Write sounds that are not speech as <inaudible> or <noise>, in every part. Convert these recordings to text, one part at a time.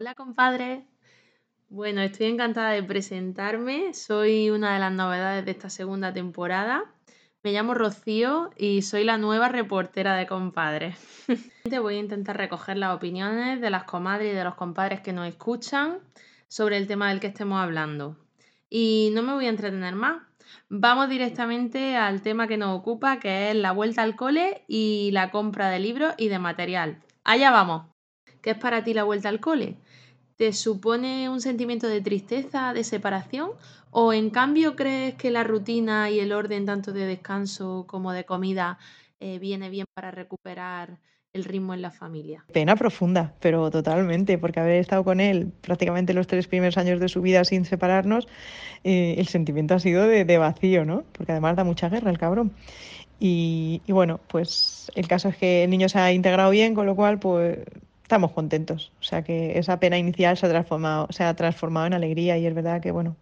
Hola compadre. Bueno, estoy encantada de presentarme. Soy una de las novedades de esta segunda temporada. Me llamo Rocío y soy la nueva reportera de compadres. <laughs> Voy a intentar recoger las opiniones de las comadres y de los compadres que nos escuchan sobre el tema del que estemos hablando. Y no me voy a entretener más. Vamos directamente al tema que nos ocupa, que es la vuelta al cole y la compra de libros y de material. Allá vamos. ¿Qué es para ti la vuelta al cole? ¿Te supone un sentimiento de tristeza, de separación? ¿O en cambio crees que la rutina y el orden tanto de descanso como de comida eh, viene bien para recuperar el ritmo en la familia? Pena profunda, pero totalmente, porque haber estado con él prácticamente los tres primeros años de su vida sin separarnos, eh, el sentimiento ha sido de, vacío, ¿no? Porque además da mucha guerra el cabrón. Y, y, bueno, pues el caso es que el niño se ha integrado bien, con lo cual, pues estamos contentos. O sea que esa pena inicial se ha transformado, se ha transformado en alegría y es verdad que, bueno,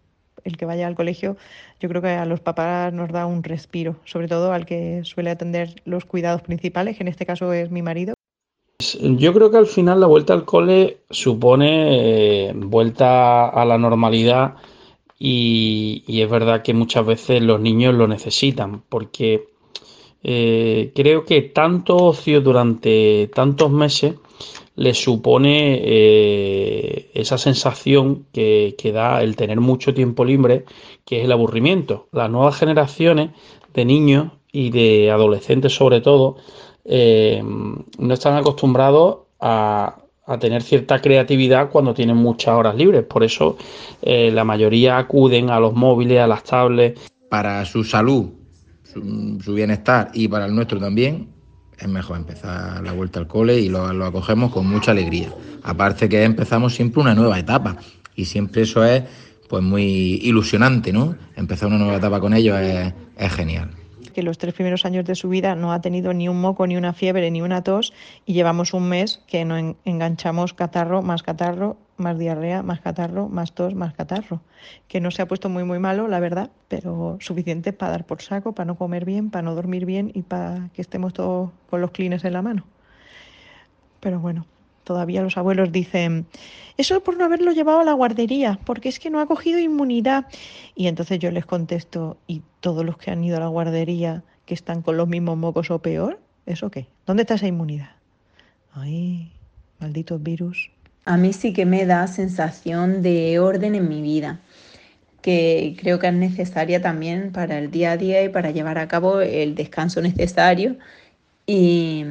el que vaya al colegio, yo creo que a los papás nos da un respiro, sobre todo al que suele atender los cuidados principales, que en este caso es mi marido. Yo creo que al final la vuelta al cole supone eh, vuelta a la normalidad y, es verdad que muchas veces los niños lo necesitan porque eh, creo que tanto ocio durante tantos meses le supone eh, esa sensación que, da el tener mucho tiempo libre, que es el aburrimiento. Las nuevas generaciones de niños y de adolescentes sobre todo eh, no están acostumbrados a, tener cierta creatividad cuando tienen muchas horas libres. Por eso eh, la mayoría acuden a los móviles, a las tablets. Para su salud, su bienestar y para el nuestro también, es mejor empezar la vuelta al cole y lo, acogemos con mucha alegría. Aparte que empezamos siempre una nueva etapa y siempre eso es pues muy ilusionante, ¿no? Empezar una nueva etapa con ellos es, es genial que los tres primeros años de su vida no ha tenido ni un moco, ni una fiebre, ni una tos y llevamos un mes que no enganchamos catarro, más catarro, más diarrea, más catarro, más tos, más catarro. Que no se ha puesto muy, muy malo, la verdad, pero suficiente para dar por saco, para no comer bien, para no dormir bien y para que estemos todos con los clines en la mano. Pero bueno, todavía los abuelos dicen, eso es por no haberlo llevado a la guardería, porque es que no ha cogido inmunidad. Y entonces yo les contesto, ¿y todos los que han ido a la guardería que están con los mismos mocos o peor? ¿Eso qué? ¿Dónde está esa inmunidad? Ay, malditos virus a mí sí que me da sensación de orden en mi vida, que creo que es necesaria también para el día a día y para llevar a cabo el descanso necesario y,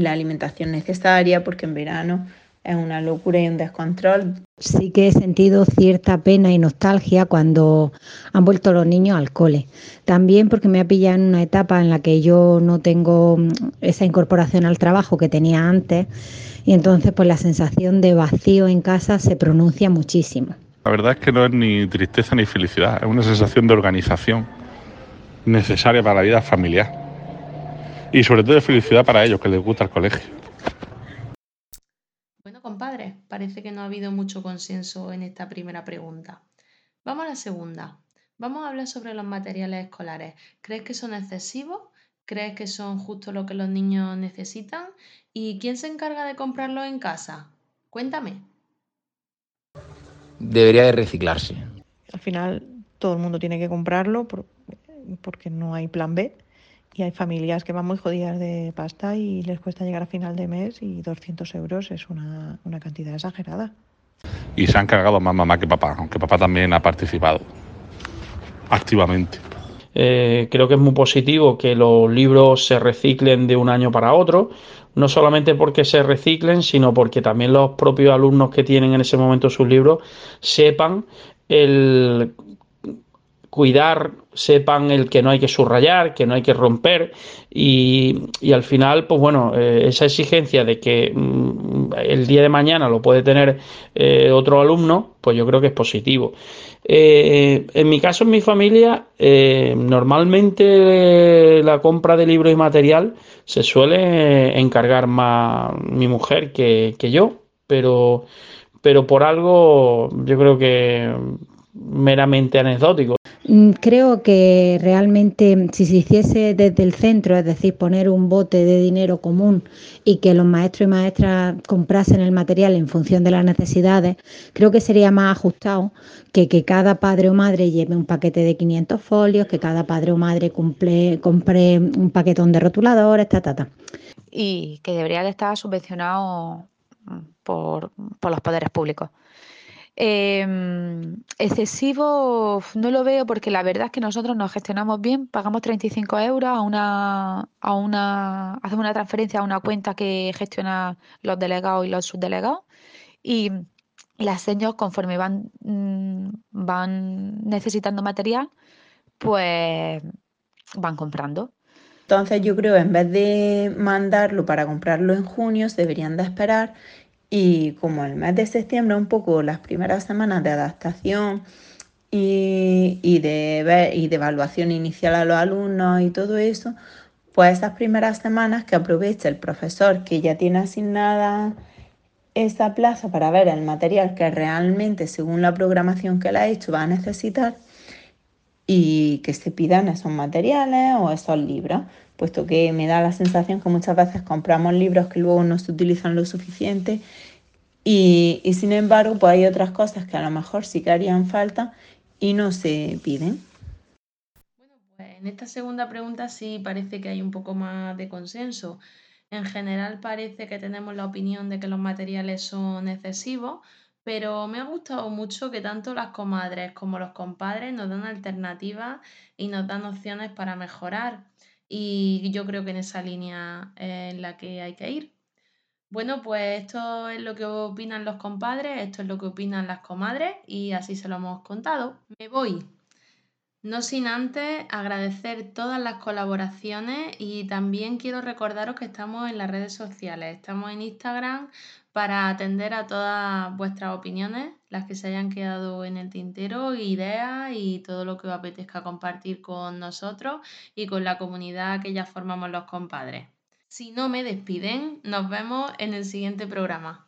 la alimentación necesaria, porque en verano es una locura y un descontrol. Sí que he sentido cierta pena y nostalgia cuando han vuelto los niños al cole. También porque me ha pillado en una etapa en la que yo no tengo esa incorporación al trabajo que tenía antes y entonces pues la sensación de vacío en casa se pronuncia muchísimo. La verdad es que no es ni tristeza ni felicidad, es una sensación de organización necesaria para la vida familiar y sobre todo de felicidad para ellos que les gusta el colegio. Bueno, compadre, parece que no ha habido mucho consenso en esta primera pregunta. Vamos a la segunda. Vamos a hablar sobre los materiales escolares. ¿Crees que son excesivos? ¿Crees que son justo lo que los niños necesitan? ¿Y quién se encarga de comprarlo en casa? Cuéntame. Debería de reciclarse. Al final todo el mundo tiene que comprarlo porque no hay plan B y hay familias que van muy jodidas de pasta y les cuesta llegar a final de mes y 200 euros es una, una cantidad exagerada. Y se han cargado más mamá que papá, aunque papá también ha participado activamente. Eh, creo que es muy positivo que los libros se reciclen de un año para otro, no solamente porque se reciclen, sino porque también los propios alumnos que tienen en ese momento sus libros sepan el cuidar, sepan el que no hay que subrayar, que no hay que romper y, al final, pues bueno, eh, esa exigencia de que mm, el día de mañana lo puede tener eh, otro alumno, pues yo creo que es positivo. Eh, en mi caso, en mi familia, normalmente la compra de libros y material se suele encargar más mi mujer que, que yo, pero, pero por algo yo creo que meramente anecdótico. Mm, creo que realmente si se hiciese desde el centro, es decir, poner un bote de dinero común y que los maestros y maestras comprasen el material en función de las necesidades, creo que sería más ajustado que que cada padre o madre lleve un paquete de 500 folios, que cada padre o madre cumple, compre un paquetón de rotuladores, ta, ta, ta. Y que debería de estar subvencionado por, por los poderes públicos. Em, excesivo no lo veo porque la verdad es que nosotros nos gestionamos bien, pagamos 35 euros a una, a una, hacemos una transferencia a una cuenta que gestiona los delegados y los subdelegados y las señas conforme van, mm, van necesitando material, pues van comprando. Entonces yo creo en vez de mandarlo para comprarlo en junio, se deberían de esperar y como el mes de septiembre, un poco las primeras semanas de adaptación y, de, y de evaluación inicial a los alumnos y todo eso, pues esas primeras semanas que aproveche el profesor que ya tiene asignada esa plaza para ver el material que realmente, según la programación que le ha hecho, va a necesitar y que se pidan esos materiales o esos libros, puesto que me da la sensación que muchas veces compramos libros que luego no se utilizan lo suficiente y, sin embargo pues hay otras cosas que a lo mejor sí que harían falta y no se piden. Bueno, pues en esta segunda pregunta sí parece que hay un poco más de consenso. En general parece que tenemos la opinión de que los materiales son excesivos, pero me ha gustado mucho que tanto las comadres como los compadres nos dan alternativas y nos dan opciones para mejorar. Y yo creo que en esa línea es en la que hay que ir. Bueno, pues esto es lo que opinan los compadres, esto es lo que opinan las comadres y así se lo hemos contado. Me voy. No sin antes agradecer todas las colaboraciones y también quiero recordaros que estamos en las redes sociales. Estamos en Instagram para atender a todas vuestras opiniones, las que se hayan quedado en el tintero, ideas y todo lo que os apetezca compartir con nosotros y con la comunidad que ya formamos los compadres. Si no me despiden, nos vemos en el siguiente programa.